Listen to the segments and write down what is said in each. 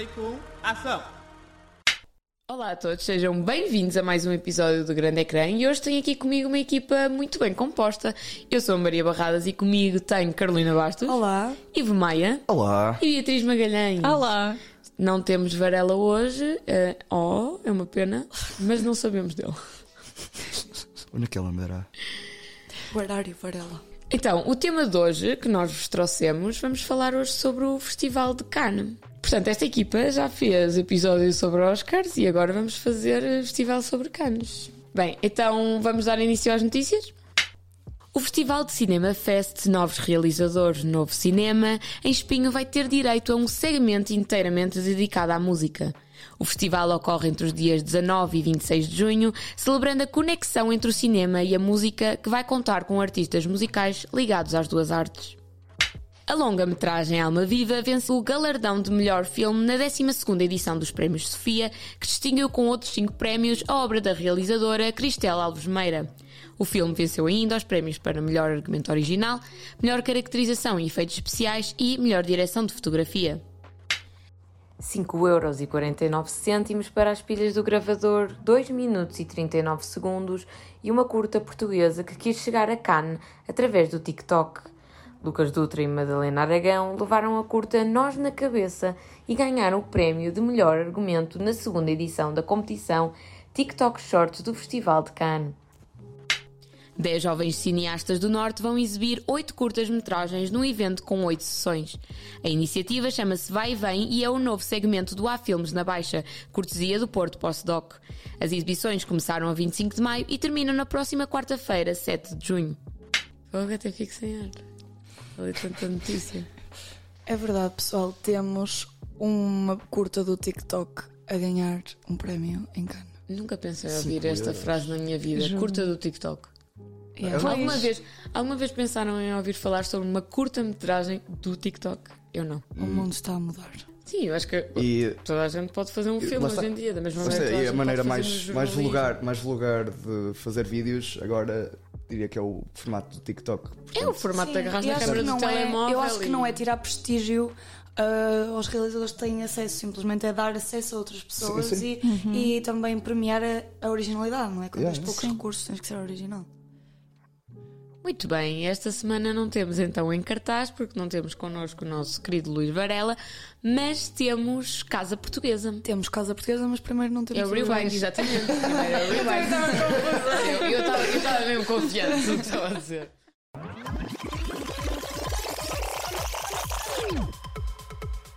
Take 1, ação! Olá a todos, sejam bem-vindos a mais um episódio do Grande Ecrã e hoje tenho aqui comigo uma equipa muito bem composta. Eu sou a Maria Barradas e comigo tenho Carolina Bastos. Olá. Ivo Maia. Olá. E Beatriz Magalhães. Olá. Não temos Varela hoje. eh, oh, é uma pena, mas não sabemos dele. Onde é que ele andará? You, Varela? Então, o tema de hoje que nós vos trouxemos, vamos falar hoje sobre o Festival de Cannes. Portanto, esta equipa já fez episódio sobre Oscars e agora vamos fazer festival sobre Cannes. Bem, então vamos dar início às notícias? O Festival de Cinema Fest Novos Realizadores Novo Cinema em Espinho vai ter direito a um segmento inteiramente dedicado à música. O festival ocorre entre os dias 19 e 26 de junho, celebrando a conexão entre o cinema e a música, que vai contar com artistas musicais ligados às duas artes. A longa-metragem Alma Viva venceu o galardão de melhor filme na 12ª edição dos Prémios Sofia, que distinguiu com outros cinco prémios a obra da realizadora Cristela Alves Meira. O filme venceu ainda os prémios para melhor argumento original, melhor caracterização e efeitos especiais e melhor direção de fotografia. 5,49€ para as pilhas do gravador, 2 minutos e 39 segundos e uma curta portuguesa que quis chegar a Cannes através do TikTok. Lucas Dutra e Madalena Aragão levaram a curta Nós na Cabeça e ganharam o prémio de melhor argumento na segunda edição da competição TikTok Shorts do Festival de Cannes. Dez jovens cineastas do Norte vão exibir oito curtas-metragens num evento com oito sessões. A iniciativa chama-se Vai e Vem e é o novo segmento do Há Filmes na Baixa, cortesia do Porto Postdoc. As exibições começaram a 25 de maio e terminam na próxima quarta-feira, 7 de junho. Fogo, até fico sem ar. Falei tanta notícia. É verdade, pessoal, temos uma curta do TikTok a ganhar um prémio em Cannes. Nunca pensei em ouvir esta frase na minha vida. Juro. Curta do TikTok. Yeah. Alguma vez, alguma vez pensaram em ouvir falar sobre uma curta-metragem do TikTok? Eu não. O mundo está a mudar. Sim, eu acho que E toda a gente pode fazer um E filme hoje em dia, da mesma maneira e a maneira mais, mais, vulgar, mais vulgar de fazer vídeos agora diria que é o formato do TikTok. É o Portanto, formato da Sim, na acho câmera que do não é- telemóvel. Eu acho que e- não é tirar prestígio ah, aos realizadores que têm acesso, simplesmente é dar acesso a outras pessoas sim. E, e também premiar a, a originalidade, não é? Quando Yeah, tens poucos sim. recursos, tens que ser original. Muito bem, esta semana não temos então em cartaz, porque não temos connosco o nosso querido Luís Varela, mas temos Casa Portuguesa. Temos Casa Portuguesa, mas primeiro não temos É o Rewind, exatamente. Primeiro é o Rewind. Eu- Eu estava- eu estava mesmo confiante no que estava a dizer.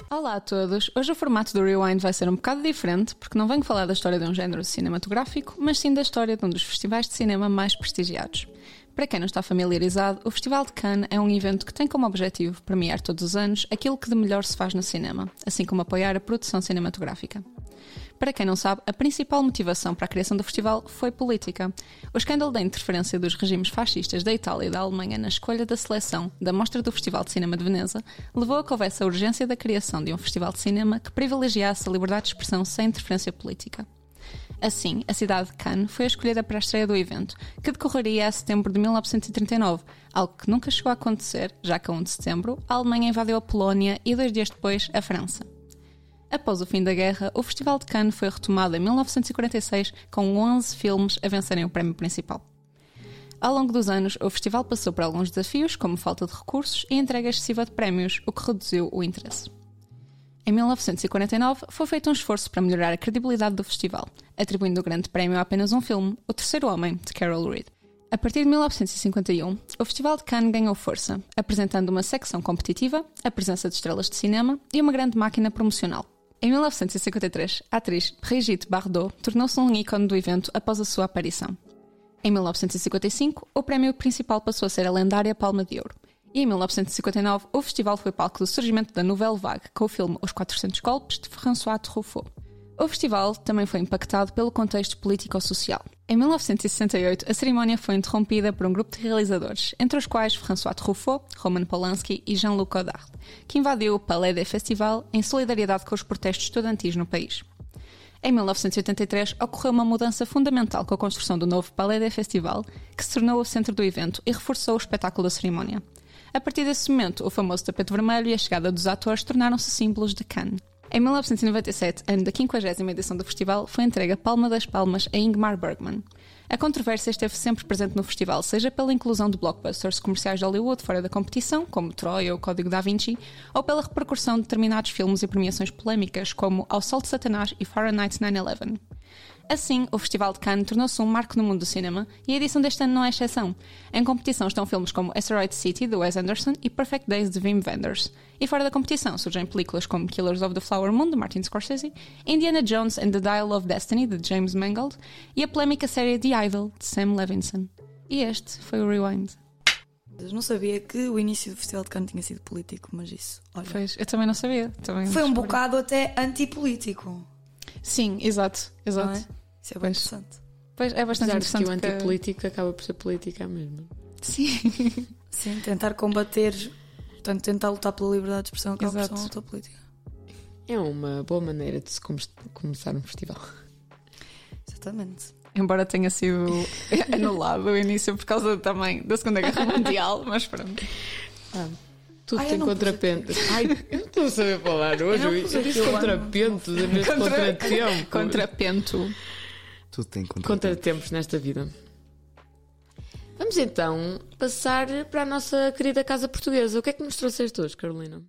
Olá a todos! Hoje o formato do Rewind vai ser um bocado diferente, porque não venho falar da história de um género cinematográfico, mas sim da história de um dos festivais de cinema mais prestigiados. Para quem não está familiarizado, o Festival de Cannes é um evento que tem como objetivo premiar todos os anos aquilo que de melhor se faz no cinema, assim como apoiar a produção cinematográfica. Para quem não sabe, a principal motivação para a criação do festival foi política. O escândalo da interferência dos regimes fascistas da Itália e da Alemanha na escolha da seleção da Mostra do Festival de Cinema de Veneza levou a que houvesse a urgência da criação de um festival de cinema que privilegiasse a liberdade de expressão sem interferência política. Assim, a cidade de Cannes foi escolhida para a estreia do evento, que decorreria a setembro de 1939, algo que nunca chegou a acontecer, já que a 1 de setembro a Alemanha invadiu a Polónia e dois dias depois a França. Após o fim da guerra, o Festival de Cannes foi retomado em 1946 com 11 filmes a vencerem o prémio principal. Ao longo dos anos, o festival passou por alguns desafios, como falta de recursos e entrega excessiva de prémios, o que reduziu o interesse. Em 1949, foi feito um esforço para melhorar a credibilidade do festival, atribuindo o grande prémio a apenas um filme, O Terceiro Homem, de Carol Reed. A partir de 1951, o Festival de Cannes ganhou força, apresentando uma secção competitiva, a presença de estrelas de cinema e uma grande máquina promocional. Em 1953, a atriz Brigitte Bardot tornou-se um ícone do evento após a sua aparição. Em 1955, o prémio principal passou a ser a lendária Palma de Ouro. E em 1959, o festival foi palco do surgimento da Nouvelle Vague com o filme Os 400 Golpes de François Truffaut. O festival também foi impactado pelo contexto político-social. Em 1968, a cerimónia foi interrompida por um grupo de realizadores, entre os quais François Truffaut, Roman Polanski e Jean-Luc Godard, que invadiu o Palais des Festivals em solidariedade com os protestos estudantis no país. Em 1983, ocorreu uma mudança fundamental com a construção do novo Palais des Festivals, que se tornou o centro do evento e reforçou o espetáculo da cerimónia. A partir desse momento, o famoso tapete vermelho e a chegada dos atores tornaram-se símbolos de Cannes. Em 1997, ano da 50 edição do festival, foi entregue a Palma das Palmas a Ingmar Bergman. A controvérsia esteve sempre presente no festival, seja pela inclusão de blockbusters comerciais de Hollywood fora da competição, como Troy ou Código da Vinci, ou pela repercussão de determinados filmes e premiações polémicas, como Ao Sol de Satanás e Fahrenheit 9-11. Assim, o Festival de Cannes tornou-se um marco no mundo do cinema e a edição deste ano não é exceção. Em competição estão filmes como Asteroid City, de Wes Anderson, e Perfect Days, de Wim Wenders. E fora da competição surgem películas como Killers of the Flower Moon, de Martin Scorsese, Indiana Jones and the Dial of Destiny, de James Mangold, e a polémica série The Idol, de Sam Levinson. E este foi o Rewind. Eu não sabia que o início do Festival de Cannes tinha sido político, mas isso, olha, Pois, eu também não sabia. Também foi um bocado até antipolítico, Sim, exato, exato. é? Isso é bem Pois. interessante. Pois é bastante Apesar de que interessante. o antipolítico acaba por ser política mesmo. Sim. Sim, tentar combater, portanto, tentar lutar pela liberdade de expressão acaba por ser uma luta política. É uma boa maneira de se come- começar um festival. Exatamente. Embora tenha sido anulado o início por causa também da Segunda Guerra Mundial, mas pronto. Tudo Ai, tem pus contrapentos. Ai, eu não estou a saber falar hoje. Eu Eu, disse contrapentos em vez de contratempo. Contrapento. Tudo tem contra. Contratempos nesta vida. Vamos então passar para a nossa querida casa portuguesa. O que é que nos trouxeste hoje, Carolina?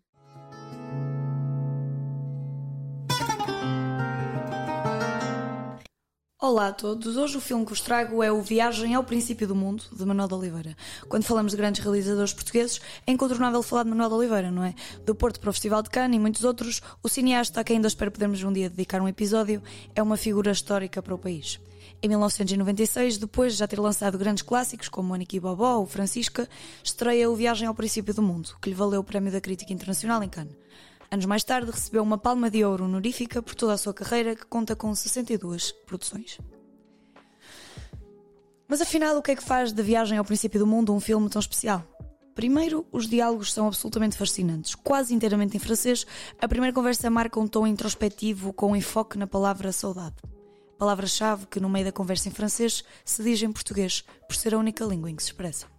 Olá a todos, hoje o filme que vos trago é o Viagem ao Princípio do Mundo, de Manuel de Oliveira. Quando falamos de grandes realizadores portugueses, é incontornável falar de Manuel de Oliveira, não é? Do Porto para o Festival de Cannes e muitos outros, o cineasta a quem ainda espero podermos um dia dedicar um episódio é uma figura histórica para o país. Em 1996, depois de já ter lançado grandes clássicos como Aniki Bobó ou Francisca, estreia o Viagem ao Princípio do Mundo, que lhe valeu o Prémio da Crítica Internacional em Cannes. Anos mais tarde, recebeu uma palma de ouro honorífica por toda a sua carreira, que conta com 62 produções. Mas afinal, o que é que faz da Viagem ao Princípio do Mundo um filme tão especial? Primeiro, os diálogos são absolutamente fascinantes. Quase inteiramente em francês, a primeira conversa marca um tom introspectivo com enfoque na palavra saudade. Palavra-chave que, no meio da conversa em francês, se diz em português, por ser a única língua em que se expressa.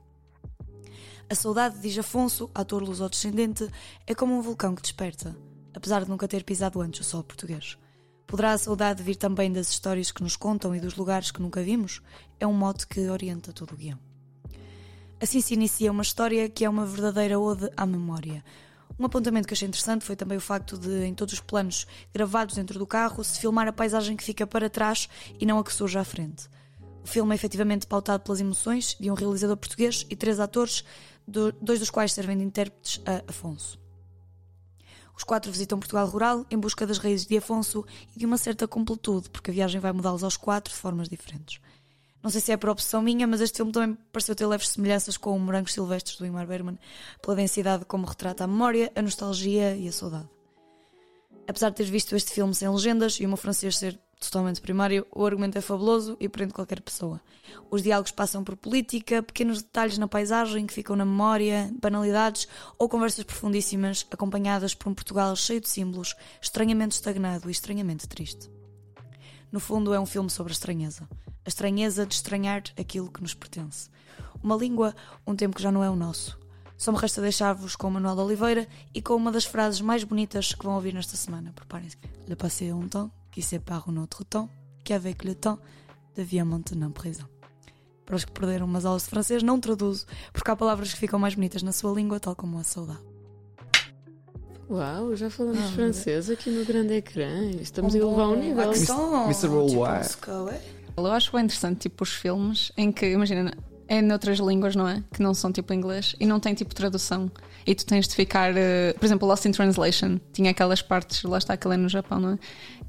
A saudade, diz Afonso, ator luso-descendente, é como um vulcão que desperta, apesar de nunca ter pisado antes o solo português. Poderá a saudade vir também das histórias que nos contam e dos lugares que nunca vimos? É um mote que orienta todo o guião. Assim se inicia uma história que é uma verdadeira ode à memória. Um apontamento que achei interessante foi também o facto de, em todos os planos gravados dentro do carro, se filmar a paisagem que fica para trás e não a que surge à frente. O filme é efetivamente pautado pelas emoções de um realizador português e três atores, do- dois dos quais servem de intérpretes a Afonso. Os quatro visitam Portugal rural em busca das raízes de Afonso e de uma certa completude, porque a viagem vai mudá-los aos quatro de formas diferentes. Não sei se é por opção minha, mas este filme também pareceu ter leves semelhanças com o Morangos Silvestres do Ingmar Bergman, pela densidade como retrata a memória, a nostalgia e a saudade. Apesar de ter visto este filme sem legendas e o meu francês ser totalmente primário, o argumento é fabuloso e prende qualquer pessoa. Os diálogos passam por política, pequenos detalhes na paisagem que ficam na memória, banalidades ou conversas profundíssimas acompanhadas por um Portugal cheio de símbolos, estranhamente estagnado e estranhamente triste. No fundo, é um filme sobre a estranheza. A estranheza de estranhar aquilo que nos pertence. Uma língua, um tempo que já não é o nosso. Só me resta deixar-vos com o Manuel de Oliveira e com uma das frases mais bonitas que vão ouvir nesta semana. Preparem-se. Le passé un temps qui sépare un autre temps, qui avec le temps devient maintenant présent. Para os que perderam umas aulas de francês, não traduzo, porque há palavras que ficam mais bonitas na sua língua, tal como a saudade. Uau, já falamos Ah, francês aqui no grande ecrã. Estamos a elevar um nível. Mr. Worldwide. Tipo, é? Eu acho bem interessante, tipo, os filmes em que, imagina, é noutras línguas, não é? Que não são tipo inglês e não tem tipo tradução. E tu tens de ficar, eh, por exemplo, Lost in Translation tinha aquelas partes, lá está, aquela é no Japão, não é?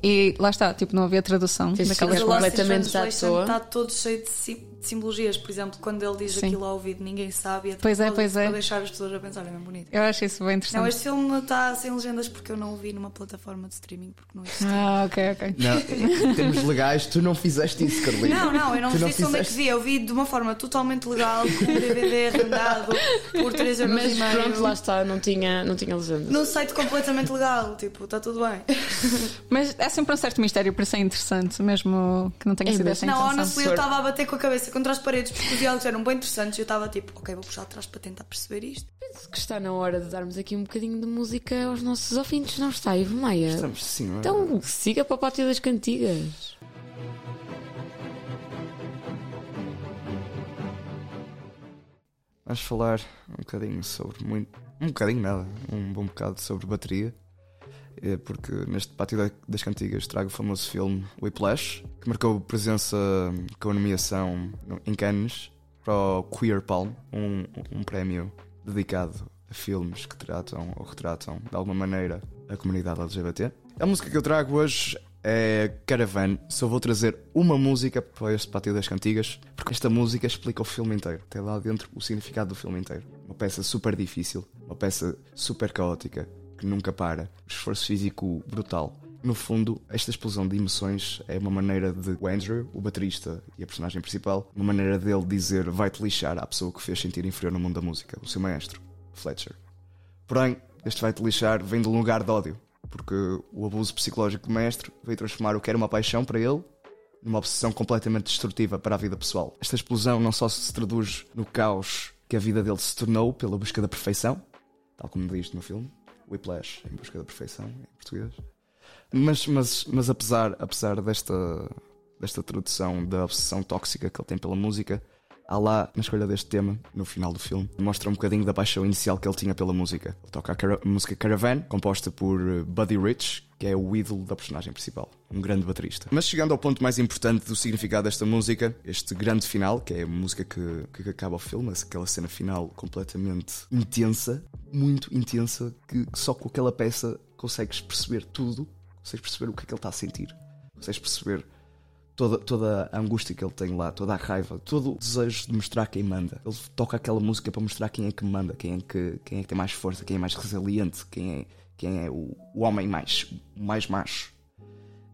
E lá está, tipo, não havia tradução Mas in completamente à Translation toa. Está todo cheio de, sim- de simbologias. Por exemplo, quando ele diz Sim. aquilo ao ouvido, ninguém sabe. E é de Pois é, pois é. Para deixar as pessoas a pensar, é bem bonito. Eu acho isso bem interessante. Não, este filme está sem legendas porque eu não o vi numa plataforma de streaming porque não existe. Ah, ok, ok. Não, em termos legais, tu não fizeste isso, Carolina. Não, não, eu não Tu não disse onde é que vi. Eu vi de uma forma totalmente legal, com um DVD arrendado por 3 euros Mas e meio. pronto, lá está, não tinha, não tinha legenda. Num site completamente legal, tipo, está tudo bem. Mas é sempre um certo mistério, por isso é interessante, mesmo que não tenha É, sido essa a Não, honestly, eu estava a bater com a cabeça contra as paredes porque os diálogos eram bem interessantes e eu estava tipo, ok, vou puxar atrás para tentar perceber isto. Penso que está na hora de darmos aqui um bocadinho de música aos nossos ouvintes, não está, Ivo Maia? Estamos sim, não é? Então siga para o Pátio das Cantigas. Vamos falar um bocadinho sobre muito. Um bocadinho nada, um bom bocado sobre bateria. É porque neste Pátio da- das Cantigas trago o famoso filme Whiplash, que marcou presença com a nomeação no- em Cannes para o Queer Palm, um, um prémio dedicado a filmes que tratam ou retratam de alguma maneira a comunidade LGBT. A música que eu trago hoje é Caravan. Só vou trazer uma música para este Pátio das Cantigas, porque esta música explica o filme inteiro. Tem lá dentro o significado do filme inteiro. Uma peça super difícil, uma peça super caótica, que nunca para. Esforço físico brutal. No fundo, esta explosão de emoções é uma maneira de o Andrew, o baterista e a personagem principal, uma maneira dele dizer vai-te lixar à pessoa que fez sentir inferior no mundo da música, o seu maestro, Fletcher. Porém, este vai-te lixar vem de um lugar de ódio, porque o abuso psicológico do mestre veio transformar o que era uma paixão para ele numa obsessão completamente destrutiva para a vida pessoal. Esta explosão não só se traduz no caos que a vida dele se tornou pela busca da perfeição, tal como diz no filme, Whiplash, em busca da perfeição, em português. Mas, mas, mas apesar, apesar desta, desta tradução da obsessão tóxica que ele tem pela música, há lá, na escolha deste tema, no final do filme, mostra um bocadinho da paixão inicial que ele tinha pela música. Ele toca a, cara- música Caravan, composta por eh, Buddy Rich, que é o ídolo da personagem principal, um grande baterista. Mas chegando ao ponto mais importante do significado desta música, este grande final, que é a música que, que acaba o filme, aquela cena final completamente intensa, muito intensa, que só com aquela peça consegues perceber tudo, consegues perceber o que é que ele está a sentir, consegues perceber toda, toda a angústia que ele tem lá, toda a raiva, todo o desejo de mostrar quem manda. Ele toca aquela música para mostrar quem é que manda, quem é que, quem é que tem mais força, quem é mais resiliente, quem é, quem é o, o homem mais, mais macho.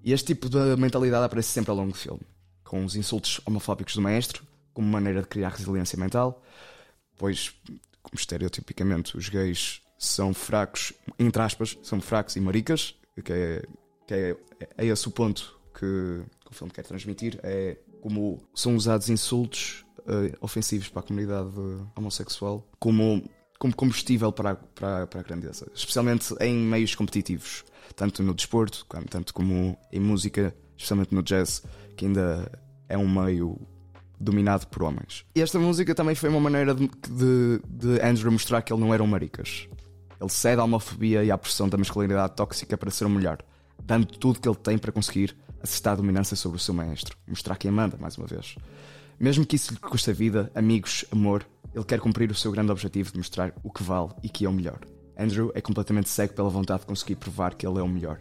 E este tipo de mentalidade aparece sempre ao longo do filme, com os insultos homofóbicos do maestro, como maneira de criar resiliência mental, pois, como estereotipicamente, os gays são fracos, entre aspas, são fracos e maricas, que é, que é, é esse o ponto que, que o filme quer transmitir, é como são usados insultos eh, ofensivos para a comunidade homossexual como, como combustível para a, para, para a grandeza, especialmente em meios competitivos, tanto no desporto, tanto como em música, especialmente no jazz, que ainda é um meio dominado por homens. E esta música também foi uma maneira de, de, de Andrew mostrar que ele não era um maricas. Ele cede à homofobia e à pressão da masculinidade tóxica para ser o melhor, dando tudo que ele tem para conseguir acertar a dominância sobre o seu maestro, mostrar quem manda, mais uma vez. Mesmo que isso lhe custe a vida, amigos, amor, ele quer cumprir o seu grande objetivo de mostrar o que vale e que é o melhor. Andrew é completamente cego pela vontade de conseguir provar que ele é o melhor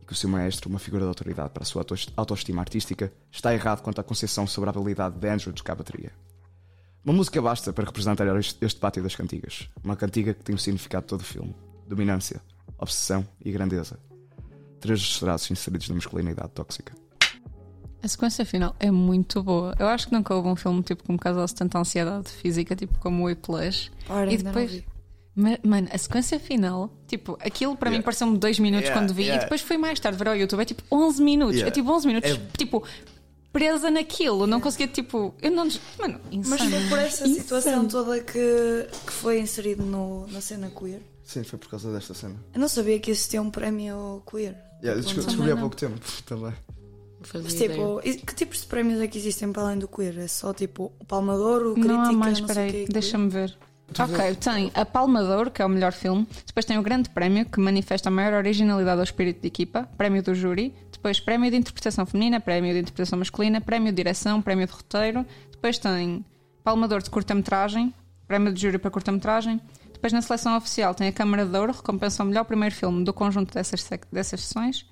e que o seu maestro, uma figura de autoridade para a sua auto- autoestima artística, está errado quanto à concepção sobre a habilidade de Andrew de tocar bateria. Uma música basta para representar este pátio das cantigas. Uma cantiga que tem o significado de todo o filme: dominância, obsessão e grandeza. Três traços inseridos na masculinidade tóxica. A sequência final é muito boa. Eu acho que nunca houve um filme tipo que me causasse tanta ansiedade física, tipo como o Whiplash. Ora, e depois. Mano, a sequência final, tipo, aquilo para mim Yeah. pareceu-me dois minutos Yeah, quando vi yeah. e depois foi mais tarde ver ao YouTube. É tipo 11 minutos. Yeah. É tipo 11 minutos, É- tipo, presa naquilo. Não conseguia, tipo. Eu não. Mano, Mas insano. foi por essa Insano. situação toda que, que foi inserido no, na cena queer. Sim, foi por causa desta cena. Eu não sabia que existia um prémio queer. Yeah, desco- Também descobri há pouco tempo também. Mas, tipo, que tipos de prémios é que existem para além do queer? É só tipo o Palmador, o Crítica, Não há mais, peraí, deixa-me ver. Ok, tem a Palma de Ouro, que é o melhor filme. Depois tem o Grande Prémio, que manifesta a maior originalidade ao espírito de equipa. Prémio do júri. Depois Prémio de Interpretação Feminina, Prémio de Interpretação Masculina, Prémio de Direção, Prémio de Roteiro. Depois tem Palma de Curta-Metragem, Prémio de Júri para Curta-Metragem. Depois na seleção oficial tem a Câmara de Ouro, recompensa o melhor primeiro filme do conjunto dessas, dessas sessões,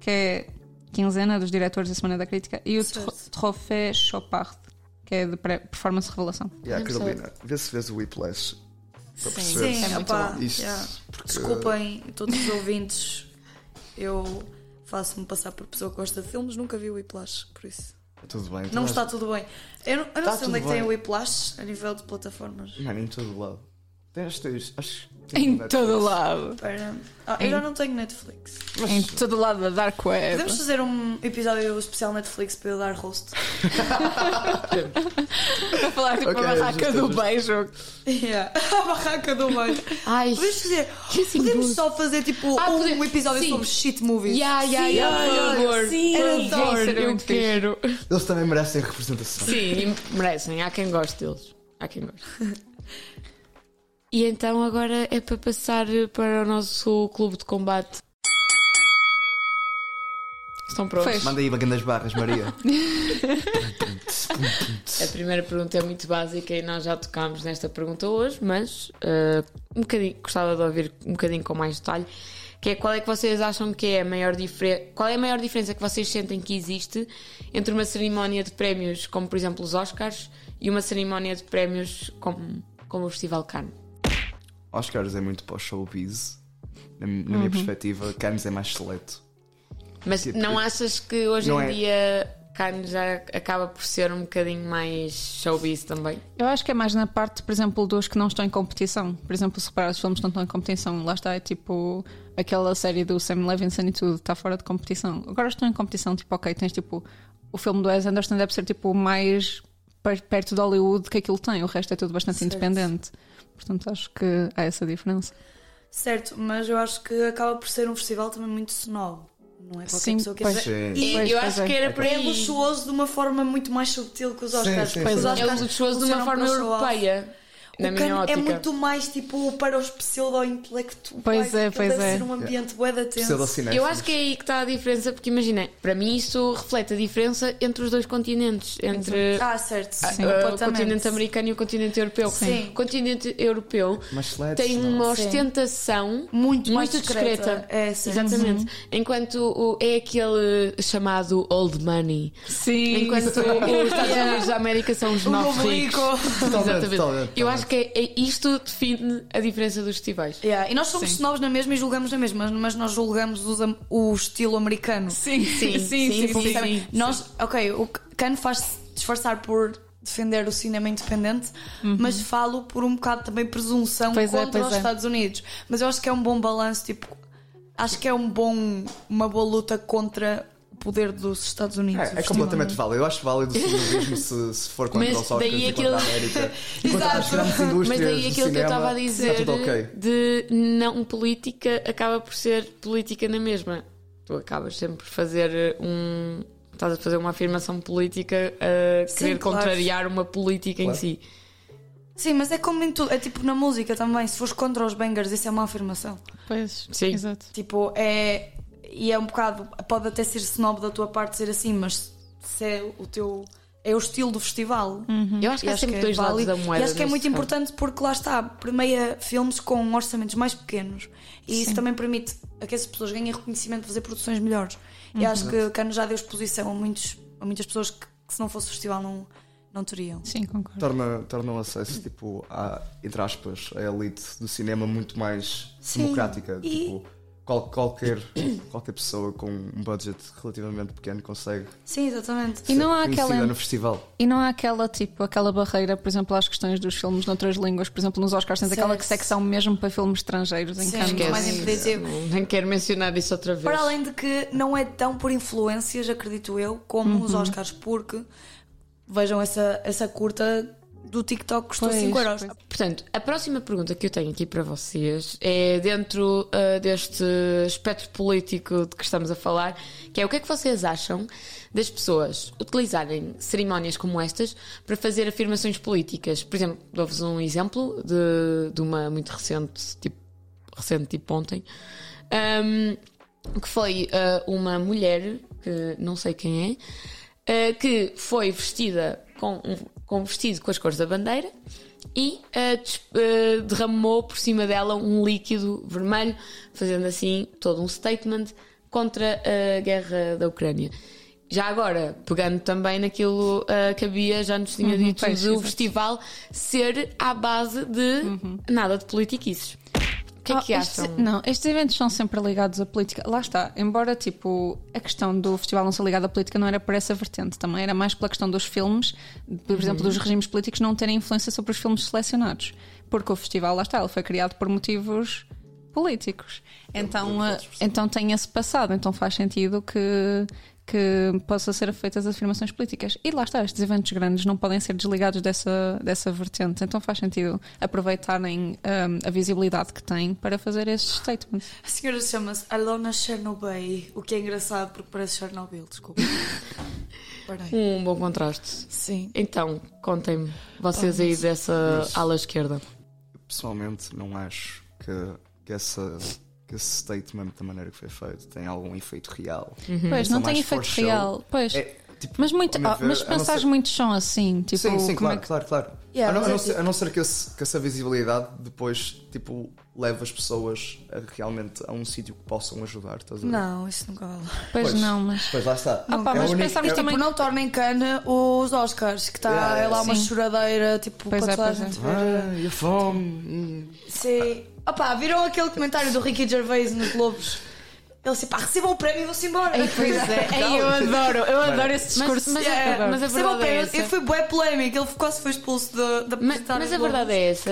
que é Quinzena dos Diretores da Semana da Crítica. E o Certo. Tro- Trofée Chopard, que é de Performance Revelação. Yeah, Não Carolina, vê se vês o Whiplash. Para Sim. Sim, É bom. Isto, yeah. porque- Desculpem todos os ouvintes, eu faço-me passar por pessoa que gosta de filmes, nunca vi o Whiplash, por isso. Tudo bem. Não então está tudo bem. Eu não, eu não sei onde é que tem o. Whiplash a nível de plataformas. Mano, em todo lado. Tens, acho Em Netflix. todo lado. Espera. Ah, eu Em- já não tenho Netflix. Mas- Em todo lado da Dark Web. Podemos fazer um episódio especial Netflix para eu dar host? Para falar tipo Ok, a barraca do beijo. Yeah. A barraca do beijo. Ai, Podemos fazer. Assim, Podemos só fazer tipo Ah, um pode- episódio sim. sobre shit movies. Ya, ya, Sim, ya, ai, por favor. Sim, Por eu favor, eu quero. Eles também merecem representação. Sim, merecem. Há quem goste deles. Há quem goste. E então agora é para passar para o nosso clube de combate. Estão prontos? Fez. Manda aí bagandas barras, Maria. A primeira pergunta é muito básica e nós já tocámos nesta pergunta hoje, mas eh, um bocadinho, gostava de ouvir um bocadinho com mais detalhe. Que é qual é que vocês acham que é a maior diferença? Qual é a maior diferença que vocês sentem que existe entre uma cerimónia de prémios, como por exemplo os Oscars, e uma cerimónia de prémios como, como o Festival de Cannes? Oscars é muito para o showbiz. Na, na Uhum. minha perspectiva, Cannes é mais seleto. Mas Tipo, não achas que hoje em é- dia Cannes já acaba por ser um bocadinho mais showbiz também? Eu acho que é mais na parte, por exemplo, dos que não estão em competição. Por exemplo, se reparar, os filmes que não estão em competição, lá está, é tipo aquela série do Sam Levinson e tudo, está fora de competição. Agora estão em competição, tipo, ok, tens tipo o filme do Wes Anderson deve ser tipo mais perto de Hollywood que aquilo tem, o resto é tudo bastante Certo. independente. Portanto, acho que há essa diferença. Certo, mas eu acho que acaba por ser um festival também muito snob. Não é qualquer Sim, pessoa que pois. Sim. E Pois, eu pois acho é. que era é aí. luxuoso de uma forma muito mais subtil que os Oscars. sim, sim. os É luxuoso de uma forma para europeia, na o minha Cannes ótica. é muito mais tipo para os pseudo-intelectuais. Pois é, pois deve é. ser um ambiente da tenso. Eu acho que é aí que está a diferença, porque imagina, para mim isso reflete a diferença entre os dois continentes, entre Ah, certo. Sim, o continente americano e o continente europeu. Sim. O continente europeu tem não? uma Sim. ostentação Muito muito discreta. discreta. É, sim. Exatamente. Enquanto o- é aquele chamado old money. Sim. Enquanto os Estados Unidos da América são os O novos novo ricos. Exatamente. Eu acho que é, é- isto define a diferença dos festivais. Yeah, E nós somos snobs na mesma e julgamos na mesma, mas nós julgamos os o estilo americano. Sim, sim, sim, sim, sim, sim. Nós, ok, o Cannes faz disfarçar por defender o cinema independente, mas falo por um bocado também presunção Pois é, contra pois os é. Estados Unidos. Mas eu acho que é um bom balanço, tipo, acho que é um bom, uma boa luta contra poder dos Estados Unidos. É, é completamente válido. Eu acho válido o cinema se, se for contra Mas os Oscars daí e contra a aquilo- América. Exato. Mas daí aquilo que eu cinema, estava a dizer Está tudo ok. de não política acaba por ser política na mesma. Tu acabas sempre por fazer um. Estás a fazer uma afirmação política a Sim, querer claro. contrariar uma política em Claro. si. Sim, mas é como em tudo, é tipo na música também. Se fores contra os bangers, isso é uma afirmação. Pois, Sim. exato. Tipo, é. E é um bocado. Pode até ser snob da tua parte ser assim, mas se é o teu. É o estilo do festival. Eu acho que E há acho sempre que é dois lados da moeda. E acho que é muito caso. importante porque lá está, permeia filmes com orçamentos mais pequenos e isso também permite a que essas pessoas ganhem reconhecimento de fazer produções melhores. E Uhum. acho que Cano já deu exposição a, muitos, a muitas pessoas que, que se não fosse o festival não, não teriam. Sim, concordo. Torna, torna o acesso, tipo, à, entre aspas, a elite do cinema muito mais Sim, democrática. e- Tipo, qual- qualquer, qualquer pessoa com um budget relativamente pequeno consegue Sim, exatamente. E não há aquela. no festival. E não há aquela, tipo, aquela barreira, por exemplo, às questões dos filmes noutras línguas. Por exemplo, nos Oscars tens aquela secção mesmo para filmes estrangeiros em Sim, Cannes. Nem quero mencionar isso outra vez. Para além de que não é tão por influências, acredito eu, como os Oscars, porque vejam essa, essa curta do TikTok custou Pois, 5 euros. pois. Portanto, a próxima pergunta que eu tenho aqui para vocês é dentro ah, deste espectro político de que estamos a falar, que é o que é que vocês acham das pessoas utilizarem cerimónias como estas para fazer afirmações políticas? Por exemplo, dou-vos um exemplo de, de uma muito recente, tipo, recente, tipo ontem, ahm, que foi ah, uma mulher, que não sei quem é, uh, que foi vestida com um, com um vestido com as cores da bandeira e uh, uh, derramou por cima dela um líquido vermelho, fazendo assim todo um statement contra a guerra da Ucrânia. Já agora, pegando também naquilo uh, que havia, já nos tinha Uhum, dito pois, do festival ser à base de nada de politiquices. Que é Ah, que estes- acham? não, estes eventos são sempre ligados à política. Lá está, embora tipo a questão do festival não ser ligado à política não era por essa vertente, também era mais pela questão dos filmes, por exemplo, dos regimes políticos não terem influência sobre os filmes selecionados. porque o festival, lá está, ele foi criado por motivos políticos. Então, eh, então tem esse passado, então faz sentido que, que possam ser feitas afirmações políticas. E lá está, estes eventos grandes não podem ser desligados dessa, dessa vertente, então faz sentido aproveitarem um, a visibilidade que têm para fazer estes statements. A senhora chama-se Alona Chernobyl, o que é engraçado porque parece Chernobyl, desculpa. Um bom contraste. Sim. Então, contem-me, vocês aí dessa ala esquerda. Pessoalmente, não acho que, que, essa, que esse statement, da maneira que foi feito, tem algum efeito real. Pois, São não tem mais efeito real. Pois. É, tipo, Mas, muito, a meu ah, ver, mas não pensares ser- muitos são assim, tipo, sim, sim, como claro, é que- claro, claro. Yeah, a, não, a não é ser, tipo- a não ser que, esse- que essa visibilidade depois tipo, leve as pessoas a, realmente a um sítio que possam ajudar. Estás a ver? Não, isso nunca vale. Pois, Pois. não, mas. Pois lá está. Ah, pá, É mas único- pensarmos é- também- Tipo, não tornem cana os Oscars, que está Yeah, é lá uma sim. choradeira, tipo, Pois para é, toda a pois é. gente ver. Ah, e a fome. Sim. Opá, viram aquele comentário do Ricky Gervais nos Globos? Ele disse, pá, recebam o prémio e vão-se embora. Pois é, Ei, eu adoro, eu adoro esse Mas- discurso. mas- mas a recebam o verdade é prémio. essa. E foi bué polémico, ele quase foi expulso da, da Mas, mas a verdade é essa.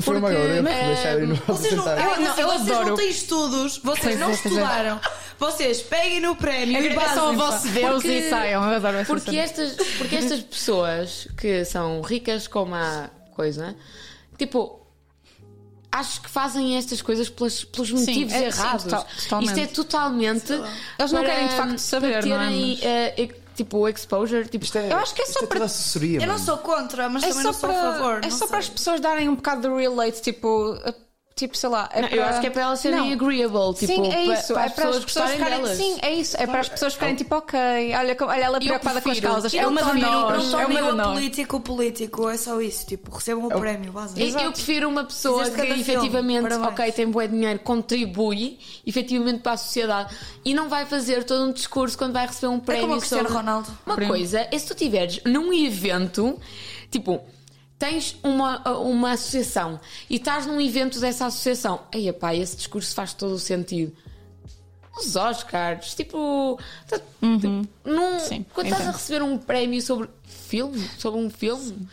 Foi o maior erro eh, deixarem no Vocês não, apresentar. eu, não, eu vocês adoro. não têm estudos, vocês não é, é. estudaram. Vocês peguem no prémio e basem, ao vosso Deus Porque- e saiam. Eu adoro essa Porque estas, porque estas pessoas que são ricas como a coisa, tipo, acho que fazem estas coisas pelas- pelos motivos é, sim, errados. total- totalmente. Isto é totalmente. Eles não para- querem de facto saber, para não é? terem, Mas- e- tipo, exposure. Tipo, Isto é, Eu acho que é só é para- assessoria. Eu não sou contra, mas É também só, não sou para, a favor. é só para as sei. pessoas darem um bocado de relate, tipo, tipo sei lá. é Não, eu acho que é para elas serem Não. agreeable. Tipo, sim, é para, isso. para é as para as pessoas pessoas gostarem ficarem. delas. Sim, é isso. É para as pessoas ficarem tipo, ok, olha, olha ela preocupada com as causas. É uma de nós. Não É uma de o nós. político político, é só isso. Tipo, recebam o prémio, base. Eu, prefiro uma pessoa que efetivamente, ok, tem bom dinheiro, contribui efetivamente para a sociedade e não vai fazer todo um discurso quando vai receber um É prémio como o Cristiano sobre- Ronaldo. Uma coisa é se tu tiveres num evento, tipo, tens uma, uma associação e estás num evento dessa associação, aí pá, esse discurso faz todo o sentido. Os Oscars, tipo, tá- tipo, num- Sim, quando estás a entendo. receber um prémio sobre filme, sobre um filme.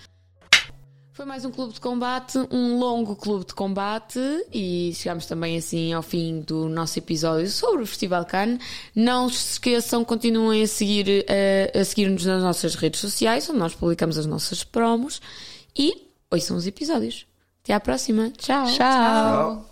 Foi mais um clube de combate, um longo clube de combate e chegamos também assim ao fim do nosso episódio sobre o Festival Cannes. Não se esqueçam, continuem a seguir eh, a seguir-nos nas nossas redes sociais, onde nós publicamos as nossas promos e ouçam os episódios. Até à próxima. Tchau. Tchau. Tchau.